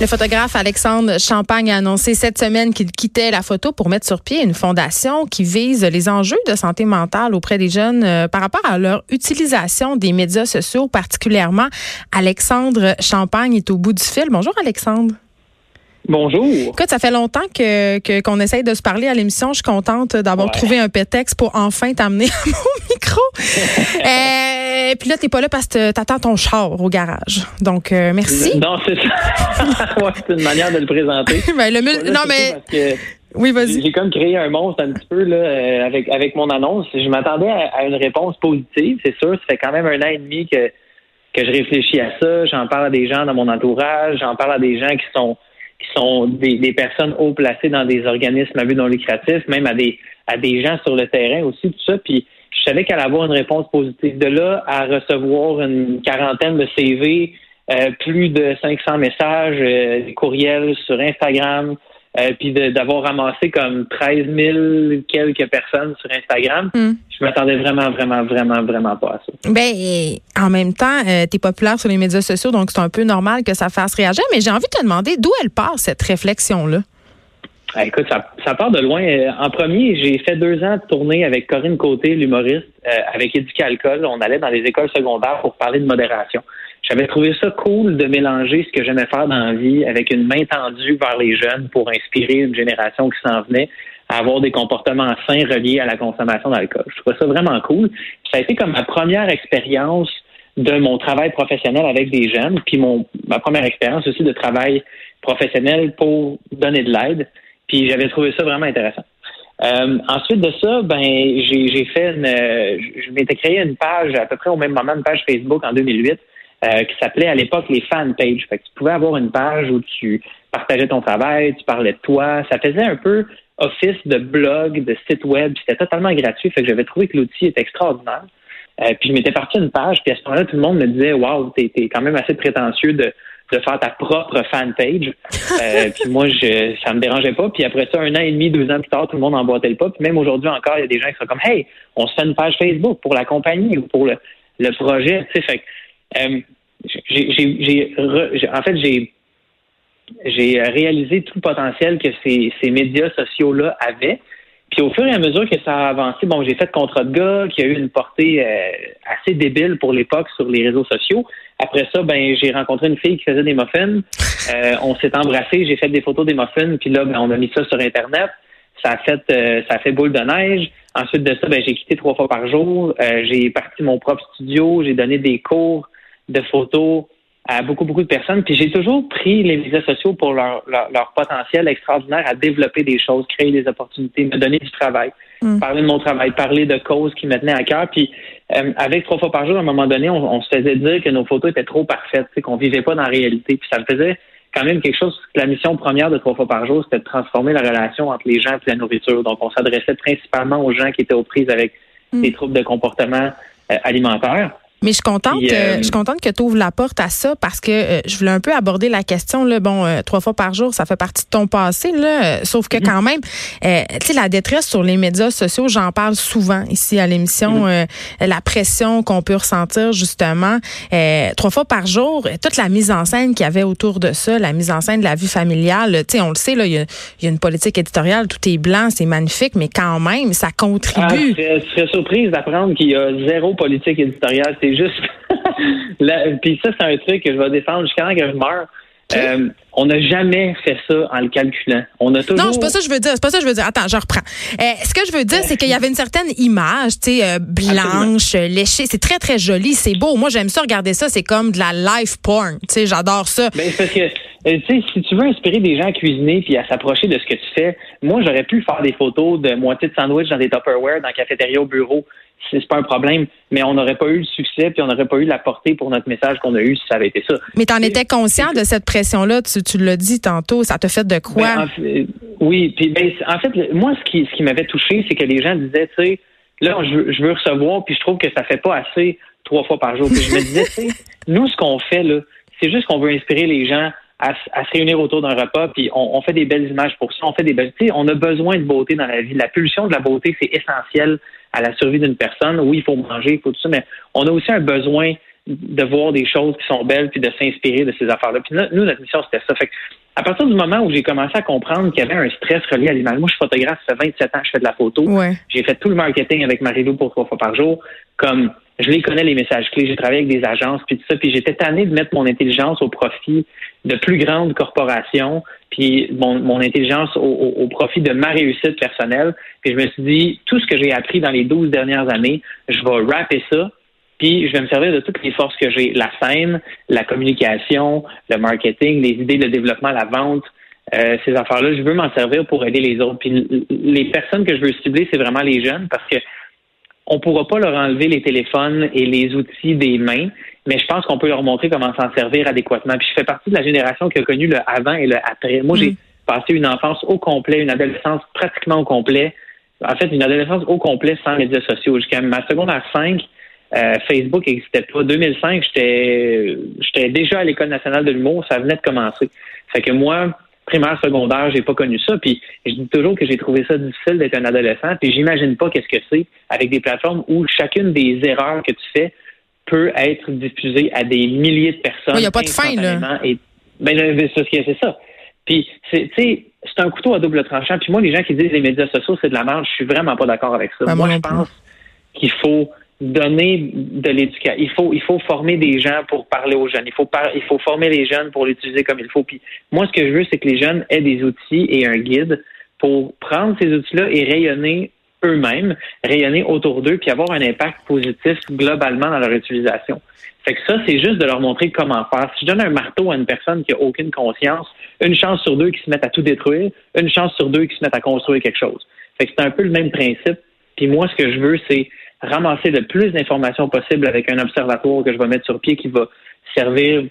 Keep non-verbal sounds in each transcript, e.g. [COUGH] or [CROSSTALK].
Le photographe Alexandre Champagne a annoncé cette semaine qu'il quittait la photo pour mettre sur pied une fondation qui vise les enjeux de santé mentale auprès des jeunes euh, par rapport à leur utilisation des médias sociaux, particulièrement. Alexandre Champagne est au bout du fil. Bonjour Alexandre. Bonjour. Écoute, ça fait longtemps que qu'on essaye de se parler à l'émission. Je suis contente d'avoir trouvé un pétex pour enfin t'amener à mon [LAUGHS] micro. [LAUGHS] euh, puis là, t'es pas là parce que t'attends ton char au garage. Donc, euh, merci. Non, c'est ça. [LAUGHS] ouais, c'est une manière de le présenter. ben, le non, mais... Oui, vas-y. J'ai comme créé un monstre un petit peu là, euh, avec, avec mon annonce. Je m'attendais à, à, une réponse positive, c'est sûr. Ça fait quand même un an et demi que, que je réfléchis à ça. J'en parle à des gens dans mon entourage. J'en parle à des gens qui sont qui sont des, des, personnes haut placées dans des organismes à but non lucratif, même à des à des gens sur le terrain aussi, tout ça. Puis je savais qu'elle allait avoir une réponse positive. De là à recevoir une quarantaine de CV, euh, plus de 500 messages, euh, des courriels sur Instagram, euh, puis d'avoir ramassé comme 13 000 quelques personnes sur Instagram, hmm. je m'attendais vraiment, vraiment, vraiment, vraiment pas à ça. Ben, en même temps, euh, tu es populaire sur les médias sociaux, donc c'est un peu normal que ça fasse réagir. Mais j'ai envie de te demander d'où elle part cette réflexion-là? Ah, écoute, ça, ça, part de loin. Euh, en premier, j'ai fait deux ans de tournée avec Corinne Côté, l'humoriste, avec Éducalcool. On allait dans les écoles secondaires pour parler de modération. J'avais trouvé ça cool de mélanger ce que j'aimais faire dans la vie avec une main tendue vers les jeunes pour inspirer une génération qui s'en venait à avoir des comportements sains reliés à la consommation d'alcool. Je trouvais ça vraiment cool. Ça a été comme ma première expérience de mon travail professionnel avec des jeunes, puis mon ma première expérience aussi de travail professionnel pour donner de l'aide. Puis j'avais trouvé ça vraiment intéressant. Euh, ensuite de ça, ben j'ai fait une, je m'étais créé une page à peu près au même moment, une page Facebook en 2008 euh, qui s'appelait à l'époque les fan pages. Fait que tu pouvais avoir une page où tu partageais ton travail, tu parlais de toi. Ça faisait un peu office de blog, de site web. C'était totalement gratuit. Fait que j'avais trouvé que l'outil était extraordinaire. Euh, puis je m'étais parti une page, puis à ce moment-là, tout le monde me disait Waouh, t'es es quand même assez prétentieux de, de faire ta propre fan page. Euh, [LAUGHS] puis moi, je, ça me dérangeait pas. Puis après ça, un an et demi, deux ans plus tard, tout le monde emboîtait le pas. Puis même aujourd'hui encore, il y a des gens qui sont comme Hey, on se fait une page Facebook pour la compagnie ou pour le, le projet. Tu sais, fait euh, j'ai, en fait, j'ai, j'ai réalisé tout le potentiel que ces, ces médias sociaux-là avaient. Puis au fur et à mesure que ça a avancé, bon, j'ai fait contrat de gars qui a eu une portée euh, assez débile pour l'époque sur les réseaux sociaux. Après ça, ben j'ai rencontré une fille qui faisait des muffins. [LAUGHS] Euh, on s'est embrassé, j'ai fait des photos des muffins, puis là, ben, on a mis ça sur Internet. Ça a fait ça a fait boule de neige. Ensuite de ça, ben, j'ai quitté trois fois par jour. j'ai parti mon propre studio, j'ai donné des cours de photos à beaucoup, beaucoup de personnes. Puis j'ai toujours pris les médias sociaux pour leur, leur, potentiel extraordinaire à développer des choses, créer des opportunités, me donner du travail, mm. parler de mon travail, parler de causes qui me tenaient à cœur. Puis euh, avec trois fois par jour, à un moment donné, on, se faisait dire que nos photos étaient trop parfaites, qu'on vivait pas dans la réalité. Puis ça me faisait quand même quelque chose. La mission première de trois fois par jour, c'était de transformer la relation entre les gens et la nourriture. Donc on s'adressait principalement aux gens qui étaient aux prises avec mm. des troubles de comportement euh, alimentaire. Mais je suis contente, euh, je suis contente que tu ouvres la porte à ça parce que euh, je voulais un peu aborder la question là. Bon, euh, trois fois par jour, ça fait partie de ton passé là. sauf que mm-hmm. quand même, tu sais, la détresse sur les médias sociaux, j'en parle souvent ici à l'émission. Mm-hmm. la pression qu'on peut ressentir justement trois fois par jour, toute la mise en scène qu'il y avait autour de ça, la mise en scène de la vie familiale. Tu sais, on le sait là, il y, a, une politique éditoriale, tout est blanc, c'est magnifique, mais quand même, ça contribue. Ah, je serais surprise d'apprendre qu'il y a zéro politique éditoriale c'est juste. [LAUGHS] Puis ça, c'est un truc que je vais défendre jusqu'à temps que je meurs. Euh, on n'a jamais fait ça en le calculant. On a toujours. Non, c'est pas ça que je veux dire. C'est pas ça que je veux dire. Attends, je reprends. Euh, ce que je veux dire, c'est qu'il y avait une certaine image, tu sais, euh, blanche, léchée. C'est très très joli, c'est beau. Moi, j'aime ça regarder ça. C'est comme de la life porn. Tu sais, j'adore ça. Ben, parce que tu sais, si tu veux inspirer des gens à cuisiner puis à s'approcher de ce que tu fais, moi, j'aurais pu faire des photos de moitié de sandwich dans des Tupperware, dans la cafétéria au bureau c'est pas un problème, mais on n'aurait pas eu le succès puis on n'aurait pas eu la portée pour notre message qu'on a eu si ça avait été ça. Mais tu en étais conscient de cette pression-là, tu, tu l'as dit tantôt, ça te fait de quoi? Ben, oui, puis ben, en fait, moi, ce qui, ce qui m'avait touché, c'est que les gens disaient, tu sais, là, je veux, recevoir, puis je trouve que ça fait pas assez trois fois par jour. Puis je me disais, tu sais, [LAUGHS] nous, ce qu'on fait, là, c'est juste qu'on veut inspirer les gens à, se réunir autour d'un repas, puis on, fait des belles images pour ça, on fait des belles... Tu sais, on a besoin de beauté dans la vie. La pulsion de la beauté, c'est essentiel à la survie d'une personne. Oui, il faut manger, il faut tout ça, mais on a aussi un besoin de voir des choses qui sont belles puis de s'inspirer de ces affaires-là. Puis nous, notre mission, c'était ça. Fait à partir du moment où j'ai commencé à comprendre qu'il y avait un stress relié à l'image, moi, je suis photographe, ça fait 27 ans que je fais de la photo. J'ai fait tout le marketing avec Marie-Lou pour trois fois par jour. Comme je les connais, les messages clés, j'ai travaillé avec des agences, puis tout ça, puis j'étais tanné de mettre mon intelligence au profit de plus grandes corporations, puis mon, intelligence au, profit de ma réussite personnelle. Puis je me suis dit, tout ce que j'ai appris dans les 12 dernières années, je vais rapper ça, puis je vais me servir de toutes les forces que j'ai, la scène, la communication, le marketing, les idées de développement, la vente, euh, ces affaires-là. Je veux m'en servir pour aider les autres. Puis les personnes que je veux cibler, c'est vraiment les jeunes parce que on pourra pas leur enlever les téléphones et les outils des mains, mais je pense qu'on peut leur montrer comment s'en servir adéquatement. Puis je fais partie de la génération qui a connu le avant et le après. Moi, j'ai mm. passé une enfance au complet, une adolescence pratiquement au complet. En fait, une adolescence au complet sans médias sociaux. Jusqu'à ma seconde à 5, euh, Facebook n'existait pas. 2005, j'étais j'étais déjà à l'École nationale de l'humour, ça venait de commencer. Fait que moi, primaire, secondaire, j'ai pas connu ça. Puis je dis toujours que j'ai trouvé ça difficile d'être un adolescent. Puis j'imagine pas qu'est-ce que c'est avec des plateformes où chacune des erreurs que tu fais peut être diffusée à des milliers de personnes. Il n'y a pas de fin, là. Et, ben, c'est ça. Puis, c'est, c'est un couteau à double tranchant. Puis moi, les gens qui disent les médias sociaux, c'est de la merde, je suis vraiment pas d'accord avec ça. Ben, moi, je pense qu'il faut donner de l'éducation. Il faut, il faut former des gens pour parler aux jeunes. Il faut, il faut former les jeunes pour l'utiliser comme il faut. Puis moi, ce que je veux, c'est que les jeunes aient des outils et un guide pour prendre ces outils-là et rayonner eux-mêmes, rayonner autour d'eux, puis avoir un impact positif globalement dans leur utilisation. Fait que ça, c'est juste de leur montrer comment faire. Si je donne un marteau à une personne qui a aucune conscience, une chance sur deux qui se mettent à tout détruire, une chance sur deux qui se mettent à construire quelque chose. Fait que c'est un peu le même principe. Puis moi, ce que je veux, c'est ramasser le plus d'informations possible avec un observatoire que je vais mettre sur pied qui va servir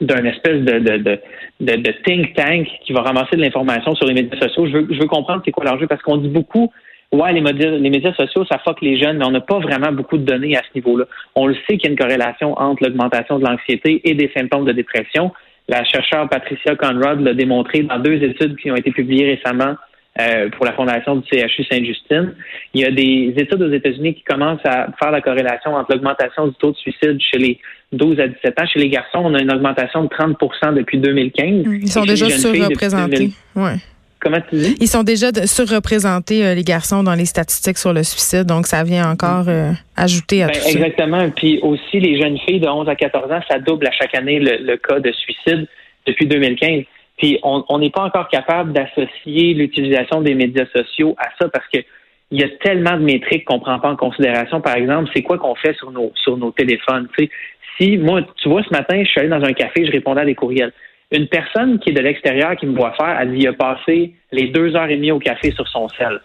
d'un espèce de, de, de, de, think tank qui va ramasser de l'information sur les médias sociaux. Je veux, je veux comprendre c'est quoi l'enjeu parce qu'on dit beaucoup, ouais, les médias, les médias sociaux, ça fuck les jeunes, mais on n'a pas vraiment beaucoup de données à ce niveau-là. On le sait qu'il y a une corrélation entre l'augmentation de l'anxiété et des symptômes de dépression. La chercheure Patricia Conrad l'a démontré dans deux études qui ont été publiées récemment euh, pour la fondation du CHU Sainte-Justine. Il y a des études aux États-Unis qui commencent à faire la corrélation entre l'augmentation du taux de suicide chez les 12 à 17 ans. Chez les garçons, on a une augmentation de 30% depuis 2015. Ils sont déjà surreprésentés. Ouais. Comment tu dis? Ils sont déjà surreprésentés, euh, les garçons, dans les statistiques sur le suicide. Donc, ça vient encore euh, ajouter à ben, tout ça. Exactement. Puis aussi, les jeunes filles de 11 à 14 ans, ça double à chaque année le cas de suicide depuis 2015. Puis on n'est pas encore capable d'associer l'utilisation des médias sociaux à ça parce que il y a tellement de métriques qu'on prend pas en considération. Par exemple, c'est quoi qu'on fait sur nos téléphones. Si moi, tu vois, ce matin, je suis allé dans un café, je répondais à des courriels. Une personne qui est de l'extérieur qui me voit faire, elle dit a passé les deux heures et demie au café sur son sel.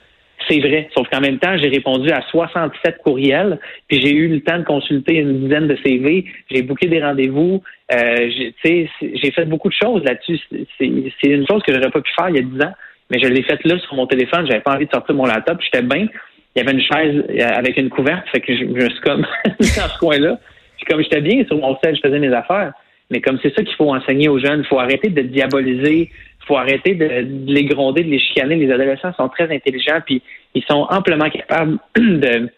C'est vrai. Sauf qu'en même temps, j'ai répondu à 67 courriels, puis j'ai eu le temps de consulter une dizaine de CV, j'ai booké des rendez-vous, euh, j'ai fait beaucoup de choses là-dessus. C'est une chose que j'aurais pas pu faire il y a 10 ans, mais je l'ai faite là sur mon téléphone, j'avais pas envie de sortir mon laptop, j'étais bien. Il y avait une chaise euh, avec une couverte, fait que je, me suis comme [LAUGHS] dans ce coin-là. Puis comme j'étais bien sur mon sel, je faisais mes affaires. Mais comme c'est ça qu'il faut enseigner aux jeunes, il faut arrêter de diaboliser, faut arrêter de, les gronder, de les chicaner. Les adolescents sont très intelligents, puis ils sont amplement capables [CLEARS THROAT] de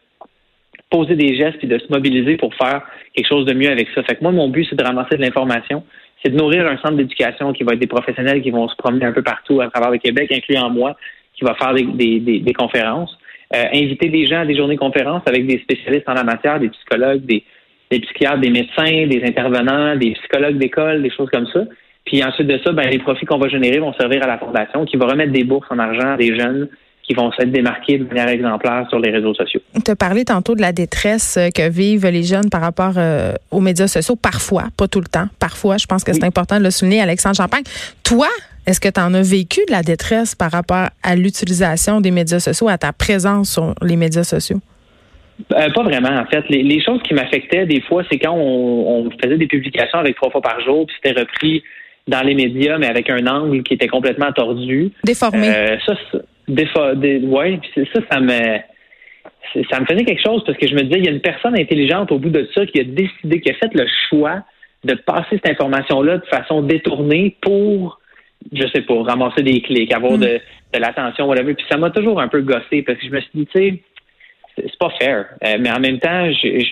poser des gestes et de se mobiliser pour faire quelque chose de mieux avec ça. Fait que moi, mon but, c'est de ramasser de l'information, c'est de nourrir un centre d'éducation qui va être des professionnels qui vont se promener un peu partout à travers le Québec, incluant moi, qui va faire des, conférences. Euh, inviter des gens à des journées conférences avec des spécialistes en la matière, des psychologues, des psychiatres, des médecins, des intervenants, des psychologues d'école, des choses comme ça. Puis ensuite de ça, ben, les profits qu'on va générer vont servir à la fondation qui va remettre des bourses en argent à des jeunes qui vont s'être démarqués de manière exemplaire sur les réseaux sociaux. Tu as parlé tantôt de la détresse euh, que vivent les jeunes par rapport euh, aux médias sociaux, parfois, pas tout le temps, parfois. Je pense que c'est important de le souligner, Alexandre Champagne. Toi, est-ce que tu en as vécu de la détresse par rapport à l'utilisation des médias sociaux, à ta présence sur les médias sociaux? Euh, pas vraiment, en fait. Les, choses qui m'affectaient des fois, c'est quand on, faisait des publications avec trois fois par jour, puis c'était repris dans les médias, mais avec un angle qui était complètement tordu. Déformé. Euh, ça, ouais, ça, ça me ça me faisait quelque chose parce que je me disais, il y a une personne intelligente au bout de ça qui a décidé, qui a fait le choix de passer cette information-là de façon détournée pour, je sais pas, ramasser des clics, avoir mm. de, de l'attention, whatever. Puis ça m'a toujours un peu gossé parce que je me suis dit, tu sais, c'est pas fair. Euh, mais en même temps, je,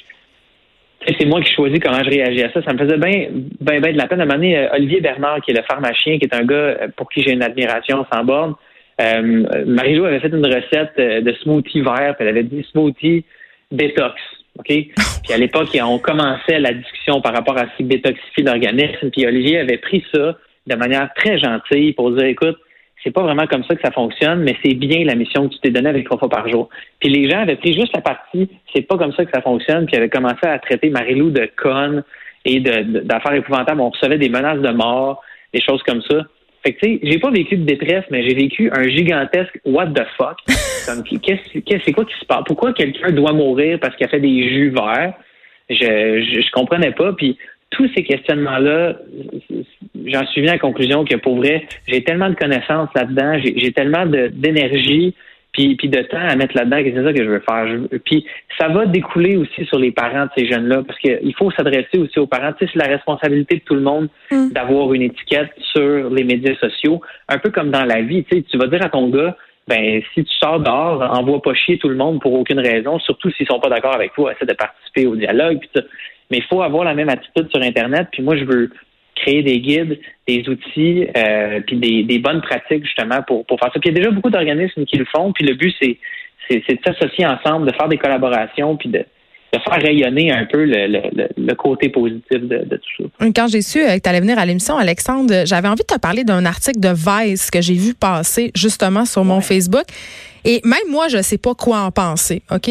c'est moi qui choisis comment je réagis à ça. Ça me faisait bien ben, ben de la peine. À un moment donné, euh, Olivier Bernard, qui est le pharmacien, qui est un gars euh, pour qui j'ai une admiration sans borne, euh, Marie-Jo avait fait une recette de smoothie vert, puis elle avait dit smoothie détox. OK? [LAUGHS] Puis à l'époque, on commençait la discussion par rapport à ce qui détoxifie l'organisme. Puis Olivier avait pris ça de manière très gentille pour dire, écoute, c'est pas vraiment comme ça que ça fonctionne, mais c'est bien la mission que tu t'es donnée avec trois fois par jour. Puis les gens avaient pris juste la partie, c'est pas comme ça que ça fonctionne, puis avaient commencé à traiter Marilou de conne et d'affaires épouvantables. On recevait des menaces de mort, des choses comme ça. Fait que tu sais, j'ai pas vécu de détresse, mais j'ai vécu un gigantesque what the fuck. [LAUGHS] qu'est-ce, c'est quoi qui se passe? Pourquoi quelqu'un doit mourir parce qu'il a fait des jus verts? Je, je, je comprenais pas. Puis tous ces questionnements-là, j'en suis venu à la conclusion que pour vrai, j'ai tellement de connaissances là-dedans, j'ai tellement d'énergie, puis, puis de temps à mettre là-dedans que c'est ça que je veux faire. puis ça va découler aussi sur les parents de ces jeunes-là, parce qu'il faut s'adresser aussi aux parents. Tu sais, c'est la responsabilité de tout le monde mm. d'avoir une étiquette sur les médias sociaux, un peu comme dans la vie. Tu sais, tu vas dire à ton gars, ben si tu sors dehors, envoie pas chier tout le monde pour aucune raison, surtout s'ils sont pas d'accord avec toi, essaie de participer au dialogue. Puis mais il faut avoir la même attitude sur Internet. Puis moi, je veux créer des guides, des outils, euh, puis des, des, bonnes pratiques justement pour, pour faire ça. Puis il y a déjà beaucoup d'organismes qui le font. Puis le but, c'est c'est de s'associer ensemble, de faire des collaborations, puis de, de faire rayonner un peu le, le, le côté positif de, de, tout ça. Quand j'ai su que tu allais venir à l'émission, Alexandre, j'avais envie de te parler d'un article de Vice que j'ai vu passer justement sur mon Facebook. Et même moi, je sais pas quoi en penser. OK?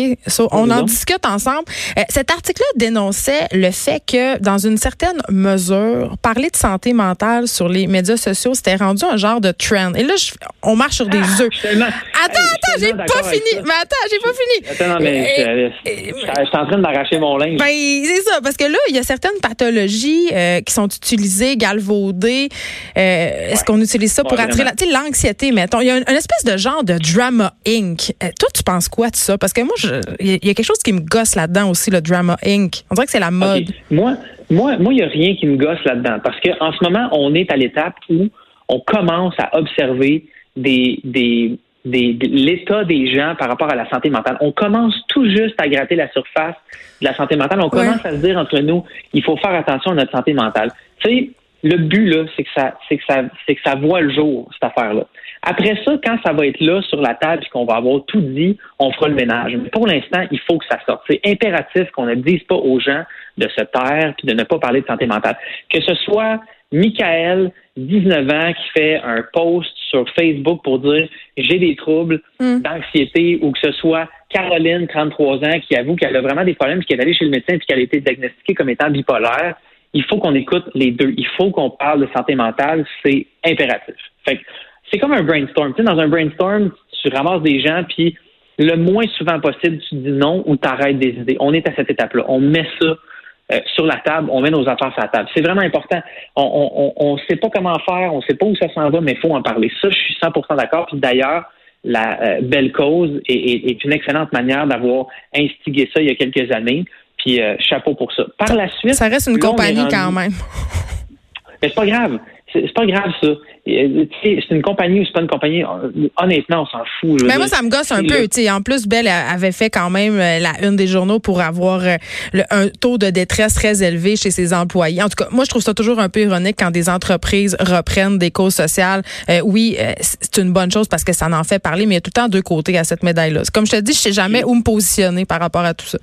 on en discute ensemble. Euh, cet article-là dénonçait le fait que, dans une certaine mesure, parler de santé mentale sur les médias sociaux, c'était rendu un genre de trend. Et là, on marche sur des ah, œufs. Attends, attends, j'ai pas fini. Mais attends, j'ai pas fini. Attends, non, mais euh, je suis en train d'arracher mon linge. Ben, c'est ça. Parce que là, il y a certaines pathologies euh, qui sont utilisées, galvaudées. Est-ce qu'on utilise ça pour attirer l'anxiété, mettons? Il y a une espèce de genre de drama Inc. Euh, toi, tu penses quoi de ça? Parce que moi, il y, a quelque chose qui me gosse là-dedans aussi, le Drama Inc. On dirait que c'est la mode. Moi, moi, moi, il n'y a rien qui me gosse là-dedans. Parce qu'en ce moment, on est à l'étape où on commence à observer des, des, l'état des gens par rapport à la santé mentale. On commence tout juste à gratter la surface de la santé mentale. On commence à se dire entre nous, il faut faire attention à notre santé mentale. Tu sais, le but là, c'est que ça, c'est que ça, c'est que ça voit le jour cette affaire-là. Après ça, quand ça va être là sur la table et qu'on va avoir tout dit, on fera le ménage. Mais pour l'instant, il faut que ça sorte. C'est impératif qu'on ne dise pas aux gens de se taire puis de ne pas parler de santé mentale. Que ce soit Michael, 19 ans, qui fait un post sur Facebook pour dire j'ai des troubles mm. d'anxiété ou que ce soit Caroline, 33 ans, qui avoue qu'elle a vraiment des problèmes, puis qui est allée chez le médecin puis qu'elle a été diagnostiquée comme étant bipolaire il faut qu'on écoute les deux. Il faut qu'on parle de santé mentale, c'est impératif. Fait c'est comme un brainstorm. Tu sais, dans un brainstorm, tu ramasses des gens, puis le moins souvent possible, tu dis non ou tu arrêtes des idées. On est à cette étape-là. On met ça euh, sur la table, on met nos affaires sur la table. C'est vraiment important. On ne sait pas comment faire, on ne sait pas où ça s'en va, mais il faut en parler. Ça, je suis 100% d'accord. Puis d'ailleurs, la euh, belle cause est, une excellente manière d'avoir instigé ça il y a quelques années. Euh, chapeau pour ça. Par la suite. Ça reste une compagnie quand même. [LAUGHS] Mais c'est pas grave. C'est pas grave, ça. Euh, c'est une compagnie ou c'est pas une compagnie. Honnêtement, on s'en fout. Mais moi, ça me gosse un peu. En plus, Belle avait fait quand même euh, la une des journaux pour avoir un taux de détresse très élevé chez ses employés. En tout cas, moi, je trouve ça toujours un peu ironique quand des entreprises reprennent des causes sociales. oui, c'est une bonne chose parce que ça en fait parler, mais il y a tout le temps deux côtés à cette médaille-là. Comme je te dis, je sais jamais où me positionner par rapport à tout ça.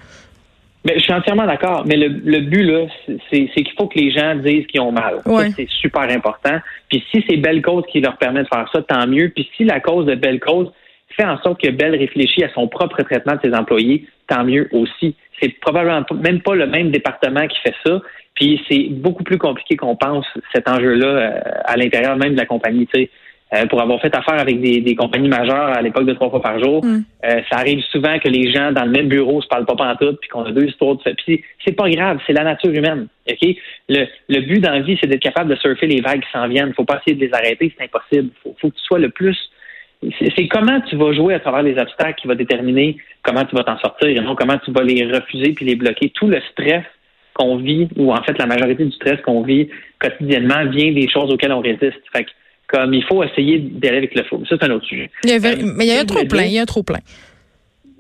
Mais je suis entièrement d'accord. Mais le, le but, là, c'est qu'il faut que les gens disent qu'ils ont mal. C'est super important. Puis si c'est Belle Cause qui leur permet de faire ça, tant mieux. Puis si la cause de Belle Cause fait en sorte que Belle réfléchit à son propre traitement de ses employés, tant mieux aussi. C'est probablement même pas le même département qui fait ça. Puis c'est beaucoup plus compliqué qu'on pense cet enjeu-là euh, à l'intérieur même de la compagnie. Euh, pour avoir fait affaire avec des, compagnies majeures à l'époque de trois fois par jour. Mm. Euh, ça arrive souvent que les gens dans le même bureau se parlent pas pantoute, puis qu'on a deux histoires de fait. Puis c'est pas grave, c'est la nature humaine. Ok, le, le but dans la vie, c'est d'être capable de surfer les vagues qui s'en viennent. Faut pas essayer de les arrêter, c'est impossible. Faut, faut que tu sois le plus. C'est comment tu vas jouer à travers les obstacles qui va déterminer comment tu vas t'en sortir et non comment tu vas les refuser puis les bloquer. Tout le stress qu'on vit, ou en fait la majorité du stress qu'on vit quotidiennement vient des choses auxquelles on résiste. Fait comme il faut essayer d'aller avec le faux. Ça, c'est un autre sujet. mais il y a un trop plein. Il y a un trop plein.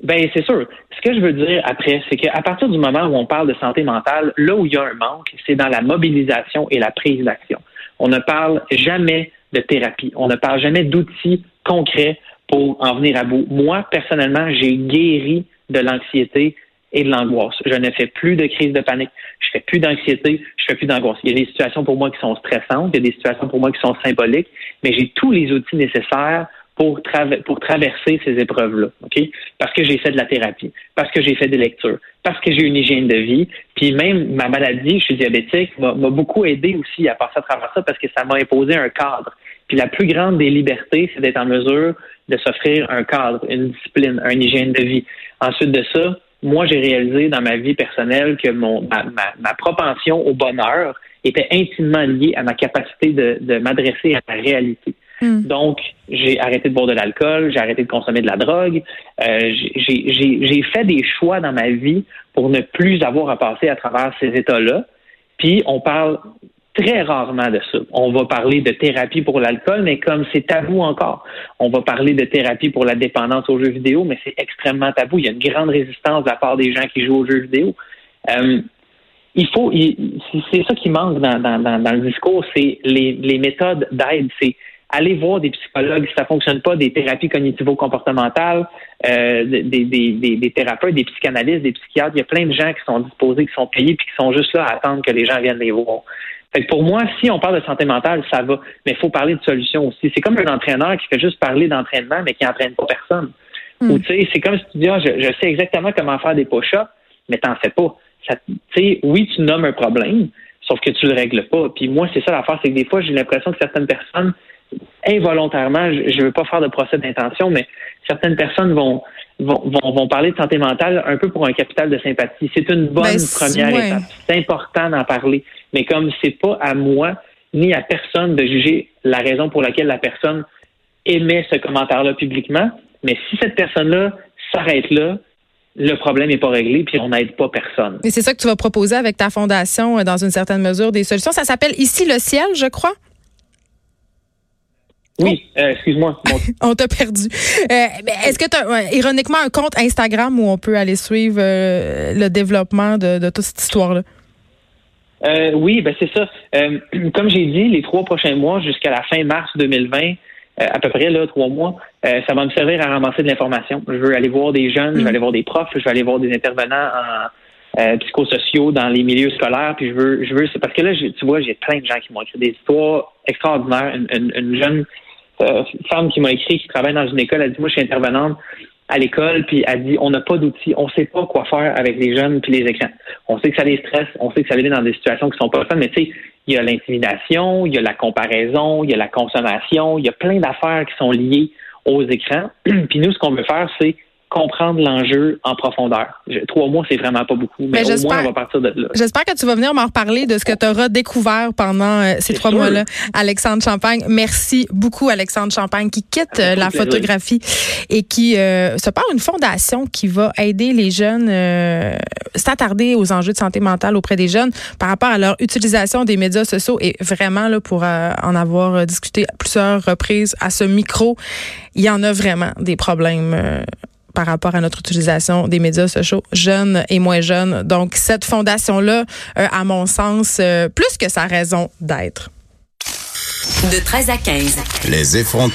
Ben c'est sûr. Ce que je veux dire après, c'est qu'à partir du moment où on parle de santé mentale, là où il y a un manque, c'est dans la mobilisation et la prise d'action. On ne parle jamais de thérapie. On ne parle jamais d'outils concrets pour en venir à bout. Moi, personnellement, j'ai guéri de l'anxiété et de l'angoisse. Je ne fais plus de crise de panique. Je fais plus d'anxiété. Je fais plus d'angoisse. Il y a des situations pour moi qui sont stressantes. Il y a des situations pour moi qui sont symboliques. Mais j'ai tous les outils nécessaires pour, pour traverser ces épreuves-là, OK? Parce que j'ai fait de la thérapie, parce que j'ai fait des lectures, parce que j'ai une hygiène de vie, puis même ma maladie, je suis diabétique, m'a beaucoup aidé aussi à passer à travers ça parce que ça m'a imposé un cadre. Puis la plus grande des libertés, c'est d'être en mesure de s'offrir un cadre, une discipline, une hygiène de vie. Ensuite de ça, moi, j'ai réalisé dans ma vie personnelle que mon, ma, ma, propension au bonheur était intimement liée à ma capacité de, de m'adresser à la réalité. Hmm. Donc, j'ai arrêté de boire de l'alcool, j'ai arrêté de consommer de la drogue. Euh, j'ai fait des choix dans ma vie pour ne plus avoir à passer à travers ces états-là. Puis, on parle très rarement de ça. On va parler de thérapie pour l'alcool, mais comme c'est tabou encore. On va parler de thérapie pour la dépendance aux jeux vidéo, mais c'est extrêmement tabou. Il y a une grande résistance de la part des gens qui jouent aux jeux vidéo. Euh, il faut, c'est ça qui manque dans, dans, le discours, c'est les, les méthodes d'aide. C'est aller voir des psychologues si ça fonctionne pas, des thérapies cognitivo-comportementales, euh, des, des, des, thérapeutes, des psychanalystes, des psychiatres. Il y a plein de gens qui sont disposés, qui sont payés, puis qui sont juste là à attendre que les gens viennent les voir. Pour moi, si on parle de santé mentale, ça va, mais il faut parler de solutions aussi. C'est comme un entraîneur qui fait juste parler d'entraînement, mais qui n'entraîne pas personne. Hmm. Ou tu sais, c'est comme si tu dis, ah, je, sais exactement comment faire des push-ups, mais t'en fais pas. Tu sais, oui, tu nommes un problème, sauf que tu le règles pas. Puis moi, c'est ça l'affaire, c'est que des fois, j'ai l'impression que certaines personnes involontairement, je ne veux pas faire de procès d'intention, mais certaines personnes vont, vont, vont, parler de santé mentale un peu pour un capital de sympathie. C'est une bonne ben, première étape. C'est important d'en parler. Mais comme c'est pas à moi ni à personne de juger la raison pour laquelle la personne émet ce commentaire-là publiquement, mais si cette personne-là s'arrête là, le problème n'est pas réglé, puis on n'aide pas personne. Et c'est ça que tu vas proposer avec ta fondation, euh, dans une certaine mesure, des solutions. Ça s'appelle Ici le ciel, je crois. Oui, euh, excuse-moi. [LAUGHS] on t'a perdu. Euh, est-ce que tu as, ironiquement, un compte Instagram où on peut aller suivre euh, le développement de, toute cette histoire-là? oui, ben c'est ça. [CLEARS THROAT] comme j'ai dit, les trois prochains mois, jusqu'à la fin mars 2020, à peu près là, trois mois, ça va me servir à ramasser de l'information. Je veux aller voir des jeunes, je vais mm. aller voir des profs, je vais aller voir des intervenants en psychosociaux dans les milieux scolaires, puis je veux, je veux, c'est parce que là, tu vois, j'ai plein de gens qui m'ont écrit des histoires extraordinaires. une jeune euh, femme qui m'a écrit, qui travaille dans une école, elle dit, moi, je suis intervenante à l'école, puis elle dit, on n'a pas d'outils, on sait pas quoi faire avec les jeunes puis les écrans. On sait que ça les stresse, on sait que ça les met dans des situations qui sont pas fun, mais tu sais, il y a l'intimidation, il y a la comparaison, il y a la consommation, il y a plein d'affaires qui sont liées aux écrans. [CLEARS THROAT] puis nous, ce qu'on veut faire, c'est comprendre l'enjeu en profondeur. trois mois, c'est vraiment pas beaucoup, mais, au moins, on va partir de là. J'espère que tu vas venir m'en reparler de ce que tu auras découvert pendant euh, ces trois mois-là. Alexandre Champagne, merci beaucoup, Alexandre Champagne, qui quitte euh, la photographie et qui euh, se part une fondation qui va aider les jeunes, s'attarder aux enjeux de santé mentale auprès des jeunes par rapport à leur utilisation des médias sociaux et vraiment, là, pour en avoir discuté plusieurs reprises à ce micro, il y en a vraiment des problèmes par rapport à notre utilisation des médias sociaux, jeunes et moins jeunes. Donc, cette fondation-là, euh, à mon sens, euh, plus que sa raison d'être. De 13 à 15. Les effrontés.